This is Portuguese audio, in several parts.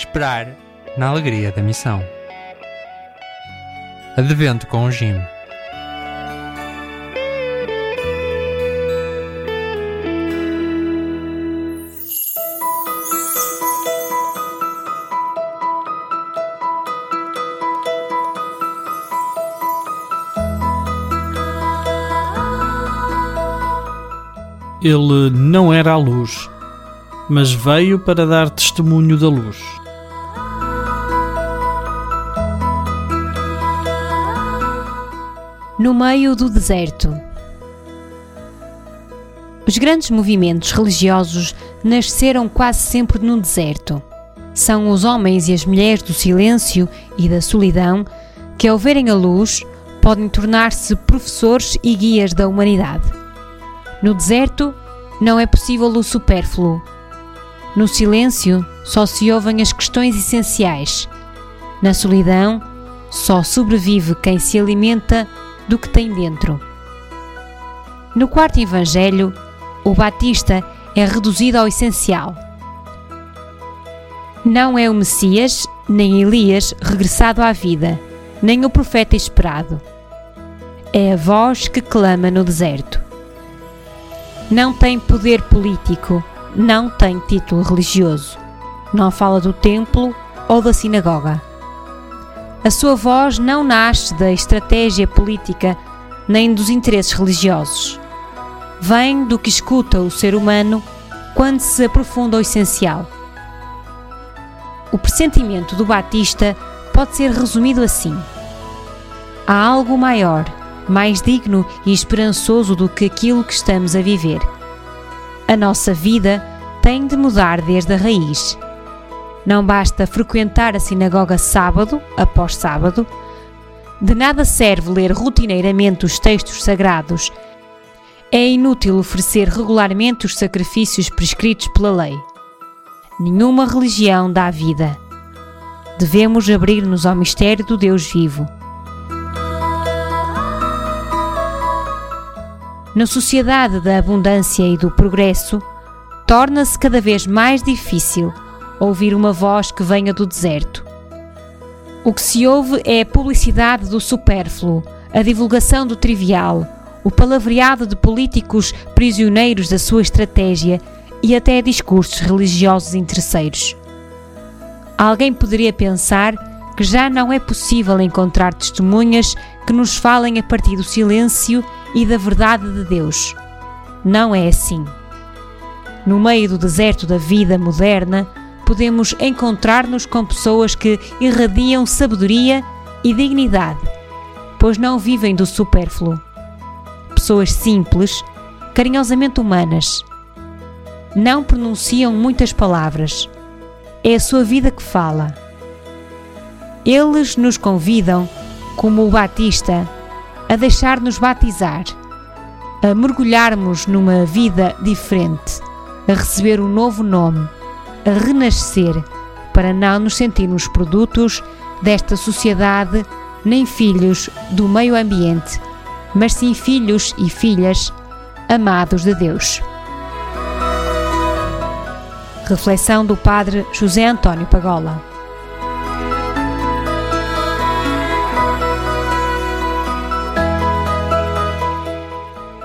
Esperar na alegria da missão. Advento com o Jim. Ele não era a luz, mas veio para dar testemunho da luz. No meio do deserto. Os grandes movimentos religiosos nasceram quase sempre no deserto. São os homens e as mulheres do silêncio e da solidão que, ao verem a luz, podem tornar-se professores e guias da humanidade. No deserto, não é possível o supérfluo. No silêncio, só se ouvem as questões essenciais. Na solidão, só sobrevive quem se alimenta do que tem dentro. No quarto Evangelho, o Batista é reduzido ao essencial. Não é o Messias, nem Elias regressado à vida, nem o profeta esperado. É a voz que clama no deserto. Não tem poder político, não tem título religioso, não fala do templo ou da sinagoga. A sua voz não nasce da estratégia política nem dos interesses religiosos. Vem do que escuta o ser humano quando se aprofunda o essencial. O pressentimento do Batista pode ser resumido assim: há algo maior, mais digno e esperançoso do que aquilo que estamos a viver. A nossa vida tem de mudar desde a raiz. Não basta frequentar a sinagoga sábado após sábado. De nada serve ler rotineiramente os textos sagrados. É inútil oferecer regularmente os sacrifícios prescritos pela lei. Nenhuma religião dá vida. Devemos abrir-nos ao mistério do Deus vivo. Na sociedade da abundância e do progresso, torna-se cada vez mais difícil ouvir uma voz que venha do deserto. O que se ouve é a publicidade do supérfluo, a divulgação do trivial, o palavreado de políticos prisioneiros da sua estratégia e até discursos religiosos interesseiros. Alguém poderia pensar que já não é possível encontrar testemunhas que nos falem a partir do silêncio e da verdade de Deus. Não é assim. No meio do deserto da vida moderna, podemos encontrar-nos com pessoas que irradiam sabedoria e dignidade, pois não vivem do supérfluo. Pessoas simples, carinhosamente humanas. Não pronunciam muitas palavras. É a sua vida que fala. Eles nos convidam, como o Batista, a deixar-nos batizar, a mergulharmos numa vida diferente, a receber um novo nome, a renascer, para não nos sentirmos produtos desta sociedade nem filhos do meio ambiente, mas sim filhos e filhas amados de Deus. Reflexão do Padre José António Pagola.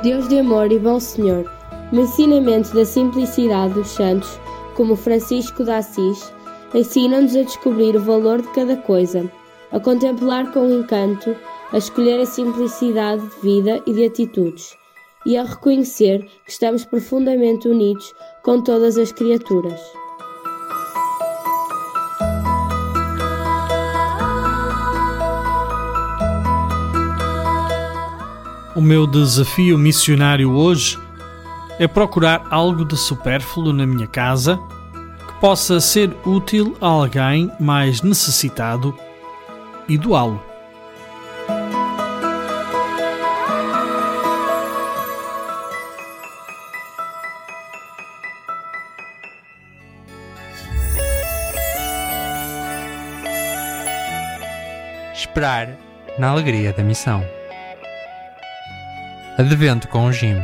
Deus de amor e bom Senhor, no ensinamento da simplicidade dos santos, como Francisco de Assis, ensina-nos a descobrir o valor de cada coisa, a contemplar com encanto, a escolher a simplicidade de vida e de atitudes, e a reconhecer que estamos profundamente unidos com todas as criaturas. O meu desafio missionário hoje é procurar algo de supérfluo na minha casa que possa ser útil a alguém mais necessitado e doá-lo. Esperar na alegria da missão. Advento com o Jim.